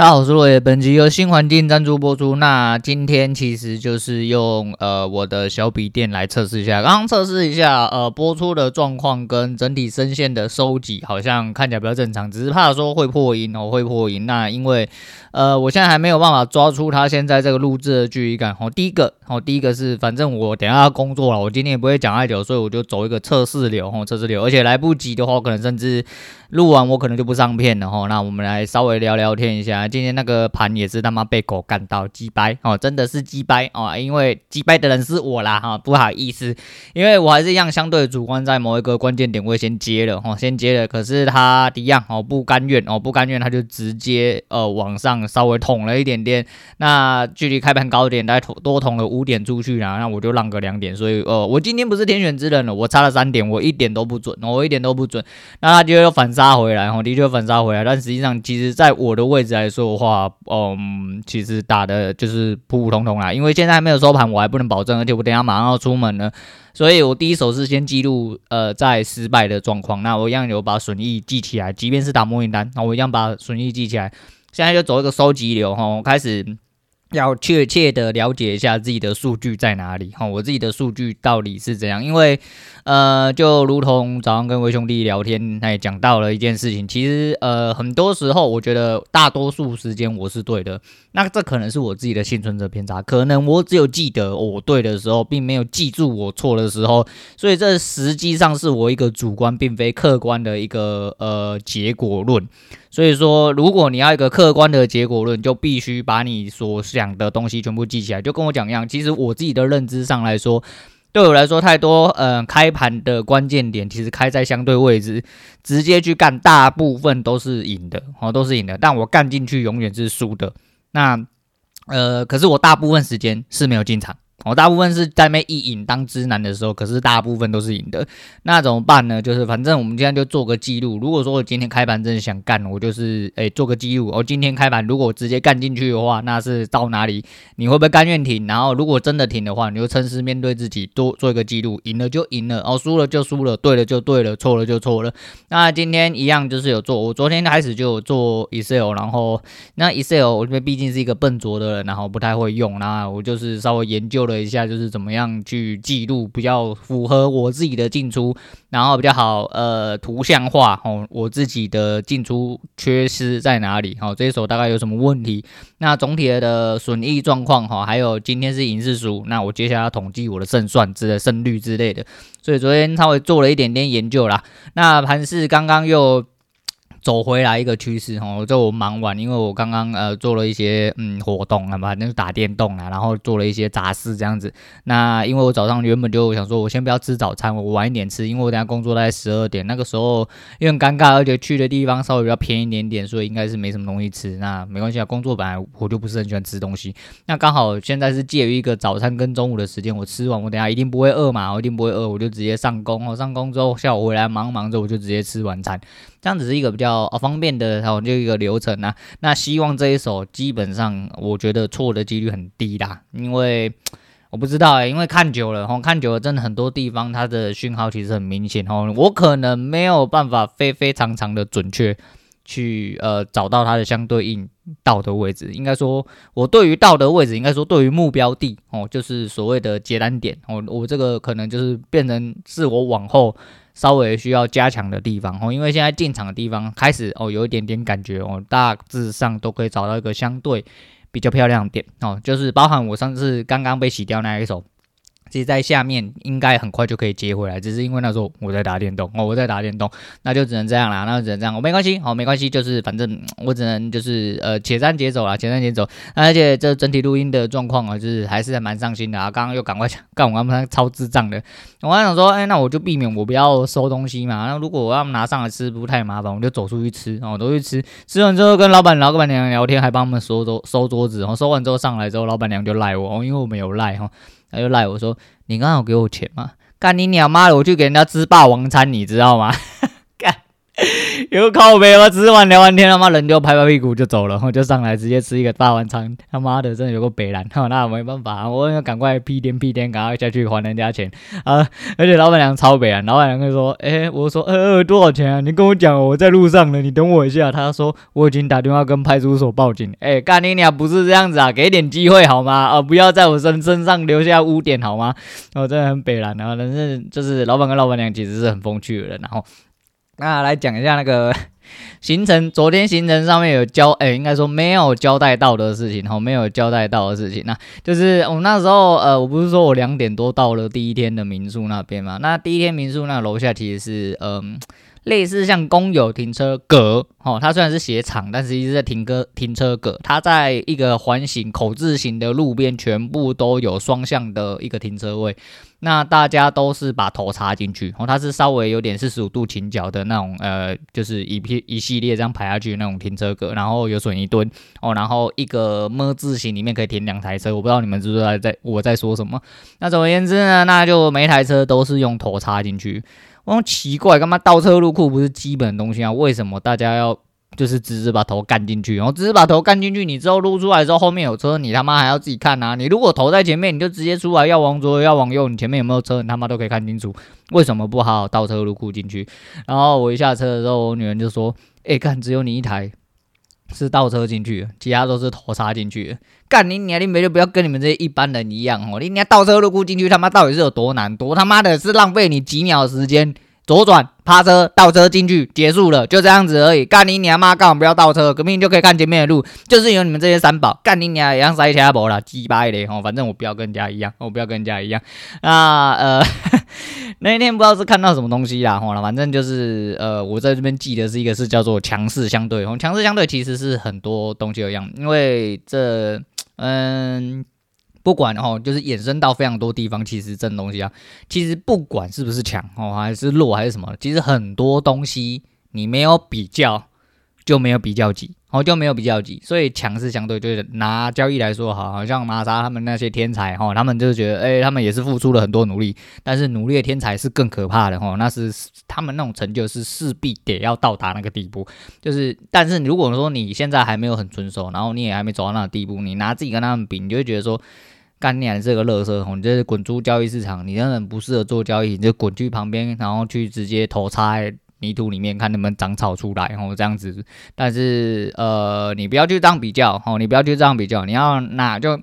大家好，我是落叶。本集由新环境赞助播出。那今天其实就是用呃我的小笔电来测试一下，刚刚测试一下呃播出的状况跟整体声线的收集，好像看起来比较正常，只是怕说会破音哦，会破音。那因为呃我现在还没有办法抓出它现在这个录制的距离感。哦，第一个哦，第一个是反正我等下要工作了，我今天也不会讲太久，所以我就走一个测试流哦，测试流，而且来不及的话，可能甚至录完我可能就不上片了哦。那我们来稍微聊聊天一下，今天那个盘。也是他妈被狗干到鸡掰哦，真的是鸡掰哦，因为鸡掰的人是我啦哈，不好意思，因为我还是一样相对主观，在某一个关键点位先接了哦，先接了，可是他一样哦不甘愿哦不甘愿，他就直接呃往上稍微捅了一点点，那距离开盘高点大概多捅了五点出去啦，那我就让个两点，所以呃我今天不是天选之人了，我差了三点，我一点都不准，我一点都不准，那他就又反杀回来哦，的确反杀回来，但实际上其实在我的位置来说的话，嗯，其实打的就是普普通通啦，因为现在还没有收盘，我还不能保证，而且我等下马上要出门了，所以我第一手是先记录呃在失败的状况，那我一样有把损益记起来，即便是打模拟单，那我一样把损益记起来，现在就走一个收集流哈，我开始。要确切的了解一下自己的数据在哪里哈，我自己的数据到底是怎样？因为呃，就如同早上跟威兄弟聊天，他也讲到了一件事情，其实呃，很多时候我觉得大多数时间我是对的，那这可能是我自己的幸存者偏差，可能我只有记得我对的时候，并没有记住我错的时候，所以这实际上是我一个主观并非客观的一个呃结果论。所以说，如果你要一个客观的结果论，就必须把你所想讲的东西全部记起来。就跟我讲一样，其实我自己的认知上来说，对我来说太多，呃，开盘的关键点其实开在相对位置，直接去干，大部分都是赢的，哦，都是赢的。但我干进去永远是输的。那，呃，可是我大部分时间是没有进场。我大部分是在那一赢当之男的时候，可是大部分都是赢的，那怎么办呢？就是反正我们今天就做个记录。如果说我今天开盘真的想干，我就是诶、做个记录。我今天开盘如果我直接干进去的话，那是到哪里？你会不会甘愿停？然后如果真的停的话，你就诚实面对自己，多做一个记录。赢了就赢了，哦，输了就输了，对了就对了，错了就错了。那今天一样就是有做，我昨天开始就有做 Excel，然后那 Excel 我这边毕竟是一个笨拙的人，然后不太会用，那我就是稍微研究了。一下，就是怎么样去记录比较符合我自己的进出，然后比较好呃图像化哦，我自己的进出缺失在哪里？好，这一手大概有什么问题？那总体的损益状况哈，还有今天是赢是输，那我接下来要统计我的胜算之类胜率之类的，所以昨天稍微做了一点点研究啦。那盘是刚刚又。走回来一个趋势哈，就我忙完，因为我刚刚呃做了一些嗯活动啊嘛，那就打电动啊，然后做了一些杂事这样子。那因为我早上原本就想说，我先不要吃早餐，我晚一点吃，因为我等下工作大概十二点，那个时候因为很尴尬，而且去的地方稍微比较偏一点点，所以应该是没什么东西吃。那没关系啊，工作本来我就不是很喜欢吃东西。那刚好现在是介于一个早餐跟中午的时间，我吃完我等下一定不会饿嘛，我一定不会饿，我就直接上工哦。上工之后下午回来忙忙之后，我就直接吃晚餐。这样子是一个比较哦方便的，然后就一个流程啊。那希望这一手基本上，我觉得错的几率很低啦，因为我不知道哎、因为看久了哈，看久了真的很多地方它的讯号其实很明显哦。我可能没有办法非非常常的准确去呃找到它的相对应到的位置。应该说，我对于到的位置，应该说对于目标地哦，就是所谓的接单点哦，我这个可能就是变成是我往后。稍微需要加强的地方哦，因为现在进场的地方开始哦，有一点点感觉哦，大致上都可以找到一个相对比较漂亮的点哦，就是包含我上次刚刚被洗掉那一手。其实在下面应该很快就可以接回来，只是因为那时候我在打电动哦，我在打电动，那就只能这样啦，那就只能这样，我没关系，好，没关系，就是反正我只能就是呃且战且走啦，且战且走，而且这整体录音的状况啊，就是还是蛮伤心的啊，刚刚又赶快讲，干我刚刚超智障的，我还想说，哎，那我就避免我不要收东西嘛，那如果我要拿上来吃不太麻烦，我就走出去吃哦，走出去吃，吃完之后跟老板老板娘聊天，还帮他们收桌收桌子然哦，收完之后上来之后，老板娘就赖我哦，因为我没有赖哈。他就赖我说：“你刚刚有给我钱吗？干你娘妈的！我去给人家吃霸王餐，你知道吗？干，有靠北吗？吃完聊完天，他妈人就拍拍屁股就走了，然后就上来直接吃一个大晚餐。他妈的，真的有个北兰，那没办法，我要赶快屁颠屁颠，赶快下去还人家钱啊！而且老板娘超北啊，老板娘就说：“哎、我说呃多少钱啊？你跟我讲，我在路上呢，你等我一下。”他说：“我已经打电话跟派出所报警。欸”哎，干你娘，不是这样子啊，给点机会好吗？啊，不要在我身身上留下污点好吗？我真的很北兰啊，但是就是老板跟老板娘其实是很风趣的人，然后。那来讲一下那个 行程，昨天行程上面有交，哎、欸，应该说没有交代到的事情，哈，没有交代到的事情，那就是我那时候，呃，我不是说我两点多到了第一天的民宿那边嘛，那第一天民宿那楼下其实是，嗯、呃。类似像公有停车格，哦，它虽然是鞋厂，但是一直在停个停车格。它在一个环形口字形的路边，全部都有双向的一个停车位。那大家都是把头插进去，哦，它是稍微有点四十五度倾角的那种，呃，就是一批一系列这样排下去那种停车格，然后有水泥墩，哦，然后一个么字形里面可以停两台车。我不知道你们知不知道在我在说什么。那总而言之呢，那就每一台车都是用头插进去。我奇怪，干嘛倒车入库不是基本的东西啊？为什么大家要就是直直把头干进去？然后直直把头干进去，你之后撸出来之后，后面有车，你他妈还要自己看啊？你如果头在前面，你就直接出来，要往左要往右，你前面有没有车，你他妈都可以看清楚。为什么不好好倒车入库进去？然后我一下车的时候，我女人就说：“哎、看只有你一台。”是倒车进去，其他都是头插进去。干你娘！你们就不要跟你们这些一般人一样哦。你娘倒车入库进去，他妈到底是有多难？多他妈的是浪费你几秒时间。左转、趴车、倒车进去，结束了，就这样子而已。干你娘妈！干我不要倒车，革命就可以看前面的路，就是有你们这些三宝。干你娘也让塞车不啦，鸡巴的吼！反正我不要跟人家一样，我不要跟人家一样。那呃，那一天不知道是看到什么东西啦，吼了，反正就是呃，我在这边记得是一个是叫做强势相对。吼，强势相对其实是很多东西一样，因为这嗯。不管哦，就是衍生到非常多地方，其实这东西啊，其实不管是不是强哦，还是弱还是什么，其实很多东西你没有比较就没有比较级，哦就没有比较级，所以强势相对就是拿交易来说，好，好像玛莎他们那些天才哈，他们就是觉得哎、他们也是付出了很多努力，但是努力的天才是更可怕的哈，那是他们那种成就是势必得要到达那个地步，就是但是如果说你现在还没有很成熟，然后你也还没走到那个地步，你拿自己跟他们比，你就会觉得说。干你还是个乐色，你就是滚出交易市场，你根本不适合做交易，你就滚去旁边，然后去直接头插在泥土里面，看能不能长草出来，然后这样子。但是呃，你不要去这样比较，哦，你不要去这样比较，你要那就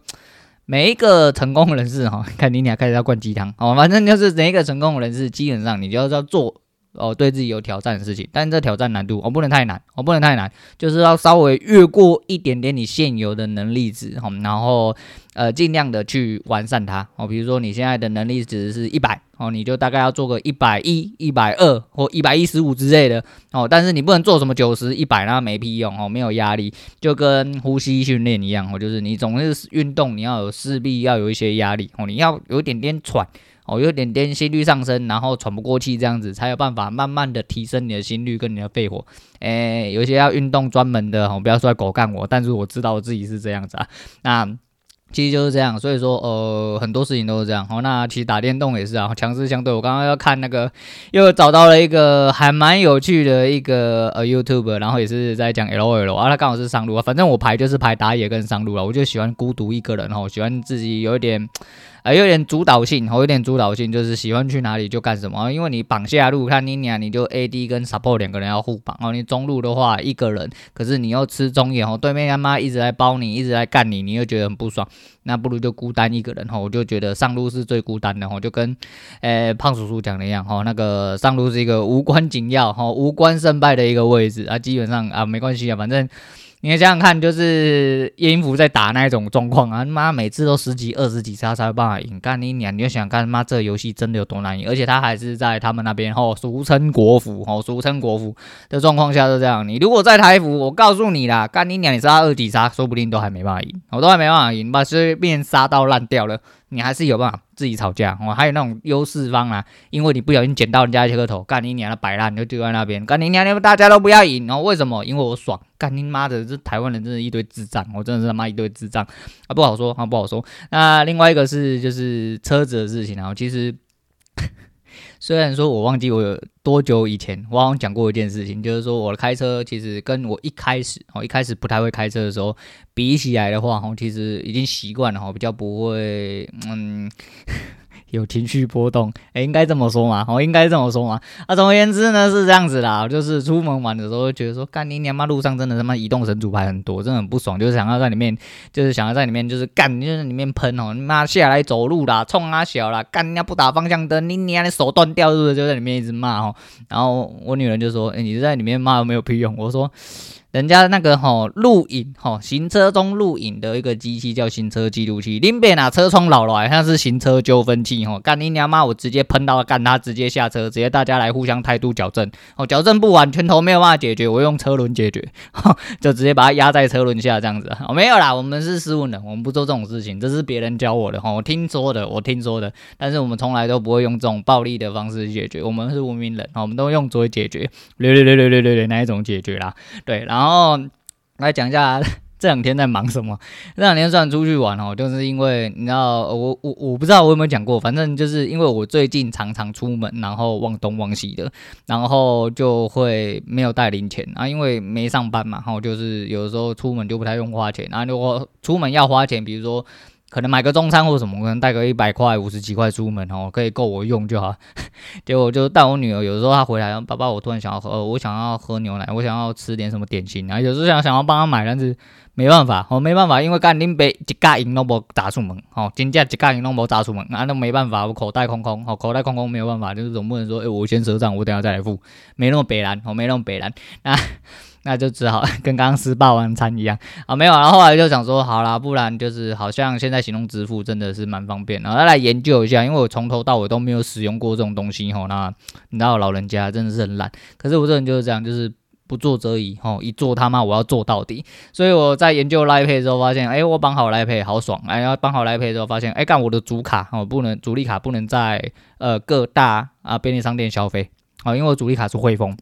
每一个成功人士，哈，看你俩开始要灌鸡汤，哦，反正就是每一个成功人士，基本上你就要做。哦，对自己有挑战的事情，但这挑战难度，我、不能太难，我、不能太难，就是要稍微越过一点点你现有的能力值，哈、哦，然后呃尽量的去完善它，哦，比如说你现在的能力值是一百，哦，你就大概要做个一百一、一百二或一百一十五之类的，哦，但是你不能做什么九十、一百，那没屁用，哦，没有压力，就跟呼吸训练一样，哦，就是你总是运动，你要有势必要有一些压力，哦，你要有一点点喘。哦，有点点心率上升，然后喘不过气，这样子才有办法慢慢的提升你的心率跟你的肺活。诶，有些要运动专门的，哦，不要说狗干我，但是我知道我自己是这样子啊。那其实就是这样，所以说呃，很多事情都是这样。哦，那其实打电动也是啊，强势相对。我刚刚要看那个，又找到了一个还蛮有趣的一个呃 YouTube，然后也是在讲 LOL 啊，他刚好是上路啊。反正我排就是排打野跟上路了，我就喜欢孤独一个人哦，喜欢自己有一点。还有点主导性，有点主导性，就是喜欢去哪里就干什么。因为你绑下路，看妮俩，你就 AD 跟 Support 两个人要互绑哦。你中路的话一个人，可是你又吃中野哦，对面他妈一直在包你，一直在干你，你又觉得很不爽。那不如就孤单一个人哈，我就觉得上路是最孤单的哈，就跟诶、胖叔叔讲的一样哈，那个上路是一个无关紧要哈，无关胜败的一个位置啊，基本上啊没关系啊，反正。你想想看，就是叶英福在打那一种状况啊，你妈每次都十几、二十几杀才有办法赢。干你娘！你就想看妈这游戏真的有多难赢，而且他还是在他们那边吼，俗称国服吼，俗称国服的状况下是这样。你如果在台服，我告诉你啦，干你娘！你杀二几杀，说不定都还没办法赢，我都还没办法赢，把随便杀到烂掉了。你还是有办法自己吵架，我、哦、还有那种优势方啊，因为你不小心捡到人家一颗头，干你娘的摆烂，你就丢在那边，干你娘的大家都不要赢，然后为什么？因为我爽，干你妈的，这台湾人真是一堆智障，我真的是他妈一堆智障啊，不好说啊，不好说。那另外一个是就是车子的事情，啊其实虽然说我忘记我有多久以前，我好像讲过一件事情，就是说我的开车其实跟我一开始哦一开始不太会开车的时候比起来的话，哦其实已经习惯了，哦比较不会嗯。有情绪波动，哎、欸，应该这么说嘛？我、哦、应该这么说嘛？啊，总而言之呢，是这样子啦，就是出门玩的时候，觉得说，干你娘妈，路上真的他妈移动神主牌很多，真的很不爽，就是想要在里面，就是想要在里面，就是干，就是里面喷哦，你妈下来走路啦，冲啊小啦，干人家不打方向灯，你娘的手断掉是不是？就在里面一直骂哦，然后我女人就说，哎、欸，你在里面骂有没有屁用？我说。人家那个吼录影吼行车中录影的一个机器叫行车记录器，另边啊车窗老了，好像是行车纠纷器吼，干你娘妈！我直接喷到干他，直接下车，直接大家来互相态度矫正哦，矫正不完，拳头没有办法解决，我用车轮解决，就直接把它压在车轮下这样子。哦，没有啦，我们是斯文人，我们不做这种事情，这是别人教我的哈，我听说的，我听说的，但是我们从来都不会用这种暴力的方式解决，我们是文明人，我们都用嘴解决，略略略略略略那一种解决啦，对，然后。然后来讲一下 这两天在忙什么。这两天算出去玩哦，就是因为你知道，我我我不知道我有没有讲过，反正就是因为我最近常常出门，然后忘东忘西的，然后就会没有带零钱啊，因为没上班嘛，然后就是有的时候出门就不太用花钱，然后如果出门要花钱，比如说。可能买个中餐或什么，可能带个一百块、五十几块出门哦，可以够我用就好。结果就带我女儿，有时候她回来，爸爸，我突然想要喝，我想要喝牛奶，我想要吃点什么点心，然后有时候想想要帮她买，但是没办法，我没办法，因为干拎杯一加银都无砸出门，哦，金价一加银都无砸出门，那没办法，我口袋空空，哦，口袋空空没有办法，就是总不能说，哎，我先赊账，我等下再来付，没那么北烂，我没那么北烂，那。那就只好 跟刚刚吃霸王餐一样。啊，没有，然后后来就想说，好啦，不然就是好像现在行动支付真的是蛮方便，然后来研究一下，因为我从头到尾都没有使用过这种东西吼，那你知道老人家真的是很懒，可是我这人就是这样，就是不做则已吼，一做他妈我要做到底，所以我在研究 Line Pay 之后发现，哎，我绑好 Line Pay 好爽，哎，然后绑好 Line Pay 之后发现，哎，干我的主卡哦不能主力卡不能在呃各大啊便利商店消费。哦，因为我主力卡是汇丰。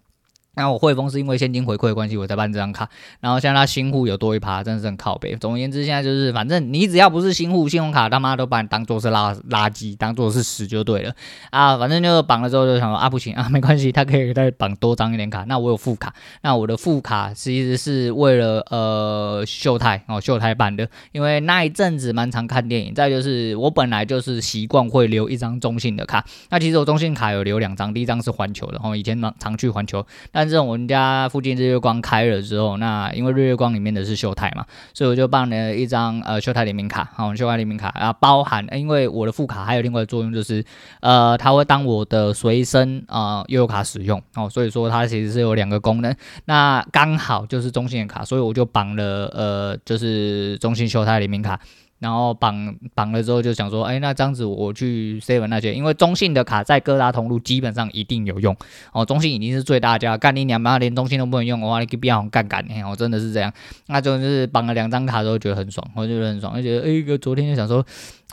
那我汇丰是因为现金回馈的关系，我才办这张卡。然后现在他新户有多一趴，真的是很靠北。总而言之，现在就是反正你只要不是新户，信用卡他妈都把你当做是垃垃圾，当做是屎就对了啊。反正就绑了之后就想说啊，不行啊，没关系，他可以再绑多张一点卡。那我有副卡，那我的副卡其实是为了呃秀泰哦秀泰办的，因为那一阵子蛮常看电影。再就是我本来就是习惯会留一张中信的卡。那其实我中信卡有留两张，第一张是环球的，然后以前常常去环球，但但是我们家附近日月光开了之后，那因为日月光里面的是秀泰嘛，所以我就办了一张呃秀泰联名卡，好，秀泰联名卡啊，包含因为我的副卡还有另外的作用就是，呃，它会当我的随身啊悠游卡使用哦，所以说它其实是有两个功能，那刚好就是中信的卡，所以我就绑了呃就是中信秀泰联名卡。然后绑绑了之后就想说，哎，那这样子我去 seven 那些，因为中信的卡在各大通路基本上一定有用哦。中信已经是最大家，干你娘妈连中信都不能用，我话你给变红干干，嘿，我真的是这样。那就是绑了两张卡之后觉得很爽，我就觉得很爽，就觉得哎，哥昨天就想说，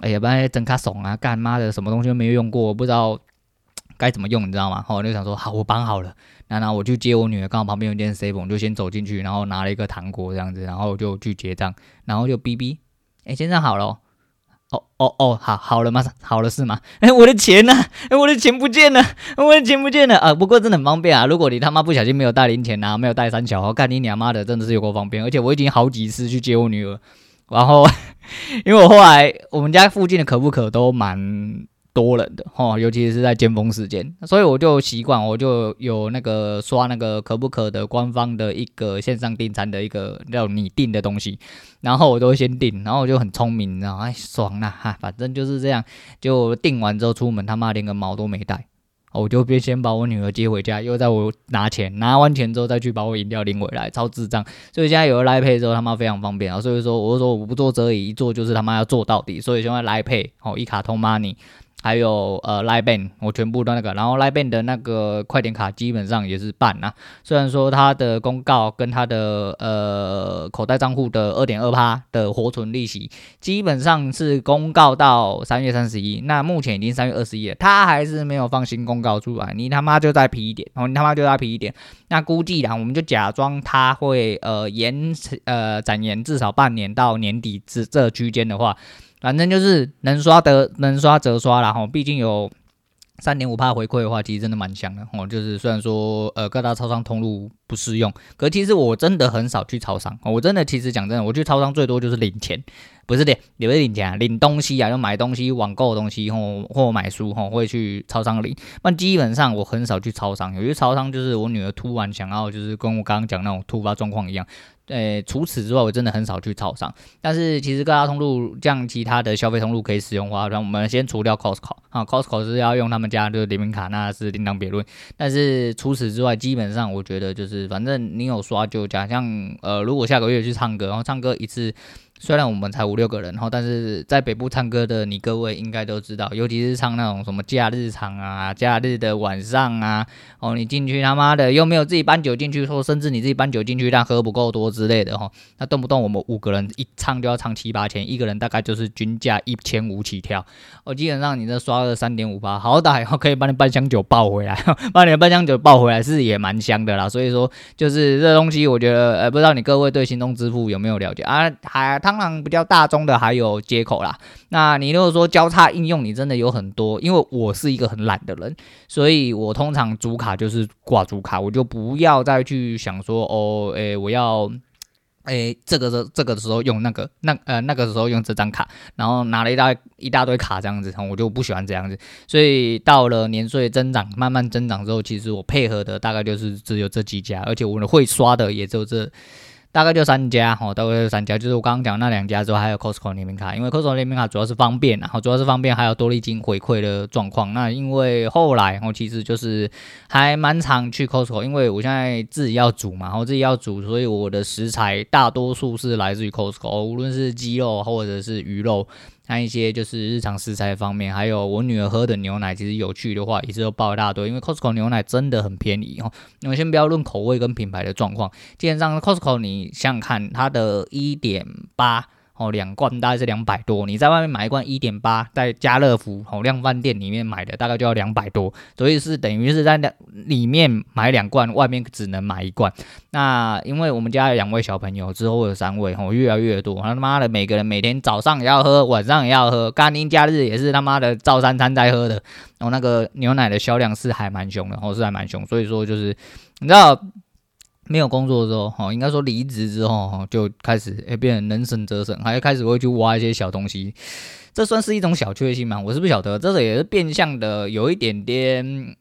哎呀，不然整卡怂啊，干妈的什么东西都没有用过，我不知道该怎么用，你知道吗？后来就想说，好，我绑好了，然后我去接我女儿，刚好旁边有间 save，我就先走进去，然后拿了一个糖果这样子，然后就去结账，然后就哔哔。哎，先生好了，哦哦哦，好好了吗？好了是吗？哎，我的钱呢？哎，我的钱不见了，我的钱不见了啊！不过真的很方便啊，如果你他妈不小心没有带零钱、啊，没有带三小，干你娘妈的，真的是有够方便。而且我已经好几次去接我女儿，然后 因为我后来我们家附近的可不可都蛮。多人的哈，尤其是在尖峰时间，所以我就习惯，我就有那个刷那个可不可的官方的一个线上订餐的一个叫你订的东西，然后我都先订，然后我就很聪明，然后哎爽了哈，反正就是这样，就订完之后出门他妈连个毛都没带，我就别先把我女儿接回家，又在我拿钱，拿完钱之后再去把我饮料领回来，超智障。所以现在有了 Line Pay 之后他妈非常方便啊，所以说我说我不做则已，一做就是他妈要做到底，所以现在 Line Pay 哦一卡通 Money。还有呃，Line Bank 我全部都那个，然后 Line Bank 的那个快点卡基本上也是办啊。虽然说它的公告跟它的呃口袋账户的二点二趴的活存利息，基本上是公告到三月三十一，那目前已经三月二十一了，它还是没有放新公告出来。你他妈就再皮一点，哦，你他妈就再皮一点。那估计啦，我们就假装它会呃延呃展延至少半年到年底这这区间的话。反正就是能刷得能刷则刷啦，吼，毕竟有三点五趴回馈的话，其实真的蛮香的哦。就是虽然说呃各大超商通路不适用，可其实我真的很少去超商。我真的其实讲真的，我去超商最多就是领钱，不是领，也不是领钱啊，领东西啊，就买东西、网购的东西或或买书吼，会去超商领。那基本上我很少去超商，有些超商就是我女儿突然想要，就是跟我刚刚讲那种突发状况一样。呃，除此之外，我真的很少去超商。但是其实各大通路，像其他的消费通路可以使用的话，让我们先除掉 Costco 啊，Costco 是要用他们家的联名卡，那是另当别论。但是除此之外，基本上我觉得就是，反正你有刷就加。像呃，如果下个月去唱歌，然后唱歌一次。虽然我们才五六个人哈，但是在北部唱歌的你各位应该都知道，尤其是唱那种什么假日场啊、假日的晚上啊，哦，你进去他妈的又没有自己搬酒进去，说甚至你自己搬酒进去但喝不够多之类的哈，那动不动我们五个人一唱就要唱七八千，一个人大概就是均价一千五起跳，哦，基本上你这刷了三点五八，好歹可以把你半箱酒抱回来，把你的半箱酒抱回来是也蛮香的啦，所以说就是这东西我觉得，呃，不知道你各位对行动支付有没有了解啊？还他。当然比较大宗的还有接口啦。那你如果说交叉应用，你真的有很多。因为我是一个很懒的人，所以我通常主卡就是挂主卡，我就不要再去想说哦，诶、我要诶、这个的这个时候用那个那呃那个时候用这张卡，然后拿了一大一大堆卡这样子，我就不喜欢这样子。所以到了年岁增长慢慢增长之后，其实我配合的大概就是只有这几家，而且我会刷的也只有这。大概就三家，哦，大概就三家，就是我刚刚讲那两家之后，还有 Costco 联名卡，因为 Costco 联名卡主要是方便，然后主要是方便，还有多利金回馈的状况。那因为后来，我其实就是还蛮常去 Costco，因为我现在自己要煮嘛，然后自己要煮，所以我的食材大多数是来自于 Costco，无论是鸡肉或者是鱼肉。那一些就是日常食材方面，还有我女儿喝的牛奶，其实有趣的话也是都爆一大堆，因为 Costco 牛奶真的很便宜哦。你们先不要论口味跟品牌的状况，基本上 Costco 你想想看，它的一点八。哦，两罐大概是两百多，你在外面买一罐一点八，在家乐福哦量贩店里面买的大概就要两百多，所以是等于是在两里面买两罐，外面只能买一罐。那因为我们家有两位小朋友，之后有三位哦，越来越多，他妈的每个人每天早上也要喝，晚上也要喝，乾宁假日也是他妈的照三餐在喝的。然后那个牛奶的销量是还蛮凶的，哦是还蛮凶，所以说就是你知道。没有工作的时候，哦，应该说离职之后，哈，就开始诶变成能省则省，还开始会去挖一些小东西，这算是一种小确幸嘛？我是不晓得，这个也是变相的有一点点。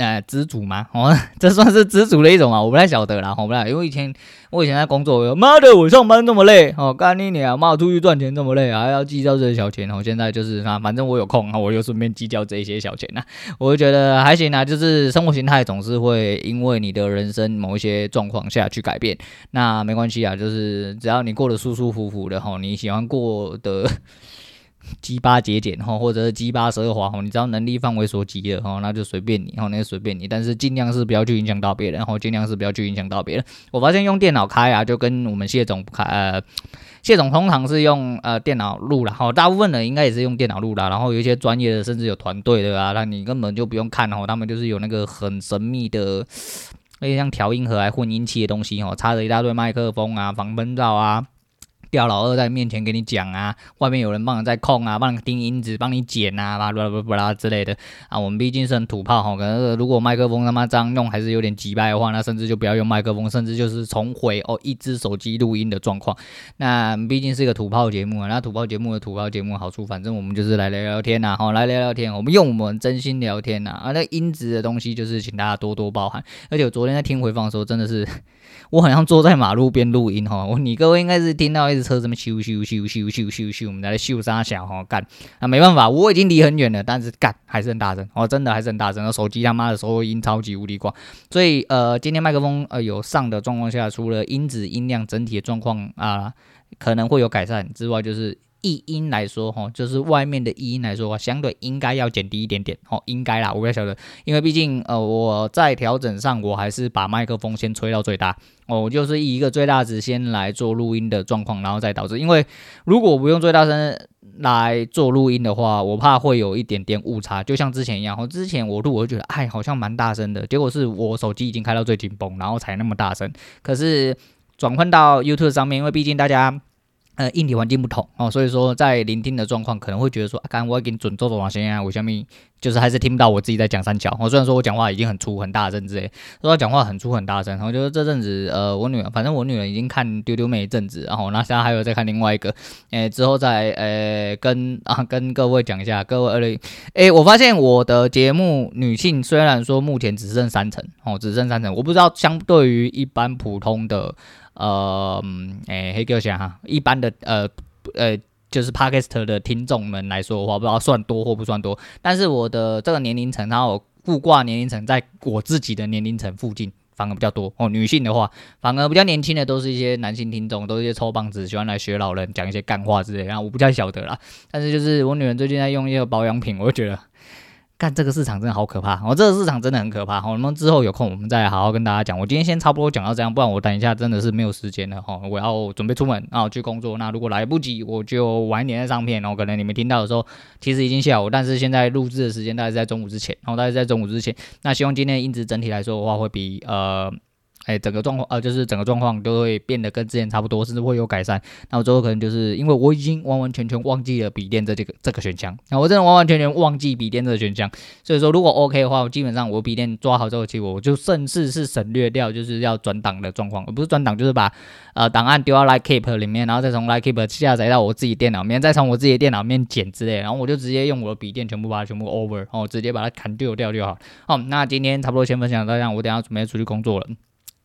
呃，知足吗？哦，这算是知足的一种啊，我不太晓得啦，我不太，因为以前我以前在工作，妈的，我上班这么累，哦，干你娘，妈，出去赚钱这么累，还要计较这些小钱，哦，现在就是啊，反正我有空啊，我就顺便计较这些小钱呐，我就觉得还行啊，就是生活形态总是会因为你的人生某一些状况下去改变，那没关系啊，就是只要你过得舒舒服服的，哈，你喜欢过的。鸡巴节俭哈，或者是鸡巴奢华哈，你只要能力范围所及的哈，那就随便你哈，那就随便你，但是尽量是不要去影响到别人，然后尽量是不要去影响到别人。我发现用电脑开啊，就跟我们谢总开，呃，谢总通常是用呃电脑录了哈，大部分人应该也是用电脑录了，然后有一些专业的，甚至有团队的啊，那你根本就不用看哦，他们就是有那个很神秘的，那些像调音盒还混音器的东西哈，插着一大堆麦克风啊，防喷罩啊。刁老二在面前给你讲啊，外面有人帮你在控啊，帮你盯音质，帮你剪啊，巴拉巴拉巴拉之类的啊。我们毕竟是很土炮哈，可能如果麦克风他妈这样用还是有点机掰的话，那甚至就不要用麦克风，甚至就是重回哦一只手机录音的状况。那毕竟是一个土炮节目啊，那土炮节目的土炮节目好处，反正我们就是来聊聊天呐，好来聊聊天，我们用我们真心聊天呐啊。那音质的东西就是请大家多多包涵。而且我昨天在听回放的时候，真的是 我好像坐在马路边录音哈，你各位应该是听到一。车这么咻咻咻咻咻咻咻，我们在咻三小哈干啊，没办法，我已经离很远了，但是干还是很大声哦，真的还是很大声。手机他妈的收音超级无敌广，所以呃，今天麦克风呃有上的状况下，除了音质音量整体的状况啊可能会有改善之外，就是。异音来说，哈，就是外面的音来说，相对应该要减低一点点，哦，应该啦，我不晓得，因为毕竟，呃，我在调整上，我还是把麦克风先吹到最大，哦，就是以一个最大值先来做录音的状况，然后再导致，因为如果不用最大声来做录音的话，我怕会有一点点误差，就像之前一样，哦，之前我录我就觉得，哎，好像蛮大声的，结果是我手机已经开到最紧绷，然后才那么大声，可是转换到 YouTube 上面，因为毕竟大家。呃，硬体环境不同哦，所以说在聆听的状况可能会觉得说，啊，刚刚我已经准做做哪些啊，我下面就是还是听不到我自己在讲三小。哦，虽然说我讲话已经很粗很大声之类，说讲话很粗很大声。然后就是这阵子，呃，我女儿，反正我女儿已经看丢丢妹一阵子，然后那现在还有在看另外一个，诶、之后再呃跟啊跟各位讲一下，各位二零，诶，我发现我的节目女性虽然说目前只剩三成，哦，只剩三成，我不知道相对于一般普通的。呃，诶，黑哥想哈，一般的呃呃，就是 Podcast 的听众们来说的话，不知道算多或不算多。但是我的这个年龄层，然后固挂年龄层在我自己的年龄层附近，反而比较多哦。女性的话，反而比较年轻的都是一些男性听众，都是一些臭棒子，喜欢来学老人讲一些干话之类。然后我不太晓得啦，但是就是我女人最近在用一些保养品，我就觉得。看这个市场真的好可怕，哦、这个市场真的很可怕。好，那么之后有空我们再好好跟大家讲。我今天先差不多讲到这样，不然我等一下真的是没有时间了哈。我要准备出门啊去工作。那如果来不及，我就晚一点再上片。然后可能你们听到的时候，其实已经下午，但是现在录制的时间大概是在中午之前。然后大概在中午之前。那希望今天的音质整体来说的话，会比呃。哎，整个状况呃，就是整个状况都会变得跟之前差不多，甚至会有改善。那我最后可能就是因为我已经完完全全忘记了笔电这这个这个选项，那我真的完完全全忘记笔电这个选项。所以说，如果 OK 的话，我基本上我笔电抓好之后，其实我就甚至是省略掉就是要转档的状况，而不是转档，就是把呃档案丢到 Like Keep 里面，然后再从 Like Keep 下载到我自己电脑里面，再从我自己的电脑里面剪之类，然后我就直接用我的笔电全部把它全部 over，然后直接把它砍丢掉就好。好，那今天差不多先分享到这样，我等下准备出去工作了。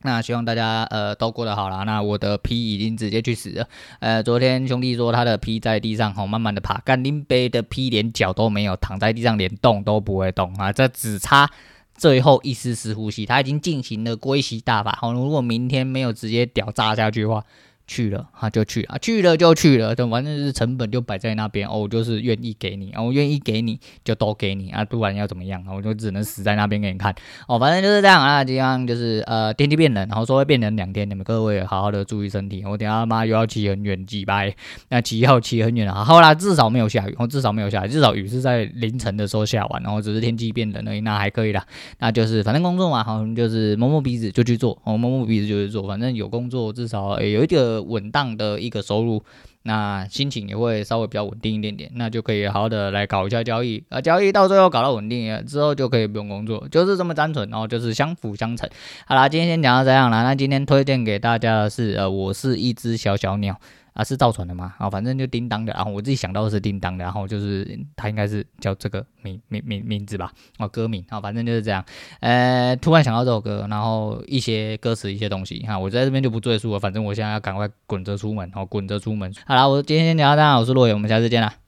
那希望大家呃都过得好啦。那我的 P 已经直接去死了。呃，昨天兄弟说他的 P 在地上吼，慢慢的爬。干林杯的 P 连脚都没有，躺在地上连动都不会动啊！这只差最后一丝丝呼吸，他已经进行了归西大法。好，如果明天没有直接屌炸下去的话。去了，他就去啊，去了就去了，等反正是成本就摆在那边哦，我就是愿意给你啊，我愿意给你就都给你啊，不管要怎么样，我就只能死在那边给你看哦，反正就是这样啊，这样就是呃天气变冷，然后说会变冷两天，你们各位好好的注意身体，我等下妈又要骑很远，几百，那骑要骑很远啊，好啦，至少没有下雨，我至少没有下雨，至少雨是在凌晨的时候下完，然后只是天气变冷而已，那还可以啦，那就是反正工作嘛，好就是摸摸鼻子就去做，哦摸摸鼻子就去做，反正有工作至少有一个。稳当的一个收入，那心情也会稍微比较稳定一点点，那就可以好好的来搞一下交易，啊，交易到最后搞到稳定之后就可以不用工作，就是这么单纯，然后就是相辅相成。好啦，今天先讲到这样啦，那今天推荐给大家的是，呃，我是一只小小鸟。啊，是造船的吗？啊，反正就叮当的，然后我自己想到的是叮当的，然后就是他应该是叫这个名名名名字吧，啊，歌名啊，反正就是这样。呃，突然想到这首歌，然后一些歌词一些东西，哈，我在这边就不赘述了，反正我现在要赶快滚着出门，哦，滚着出门。好了，我今天先聊到这，我是洛野，我们下次见啦。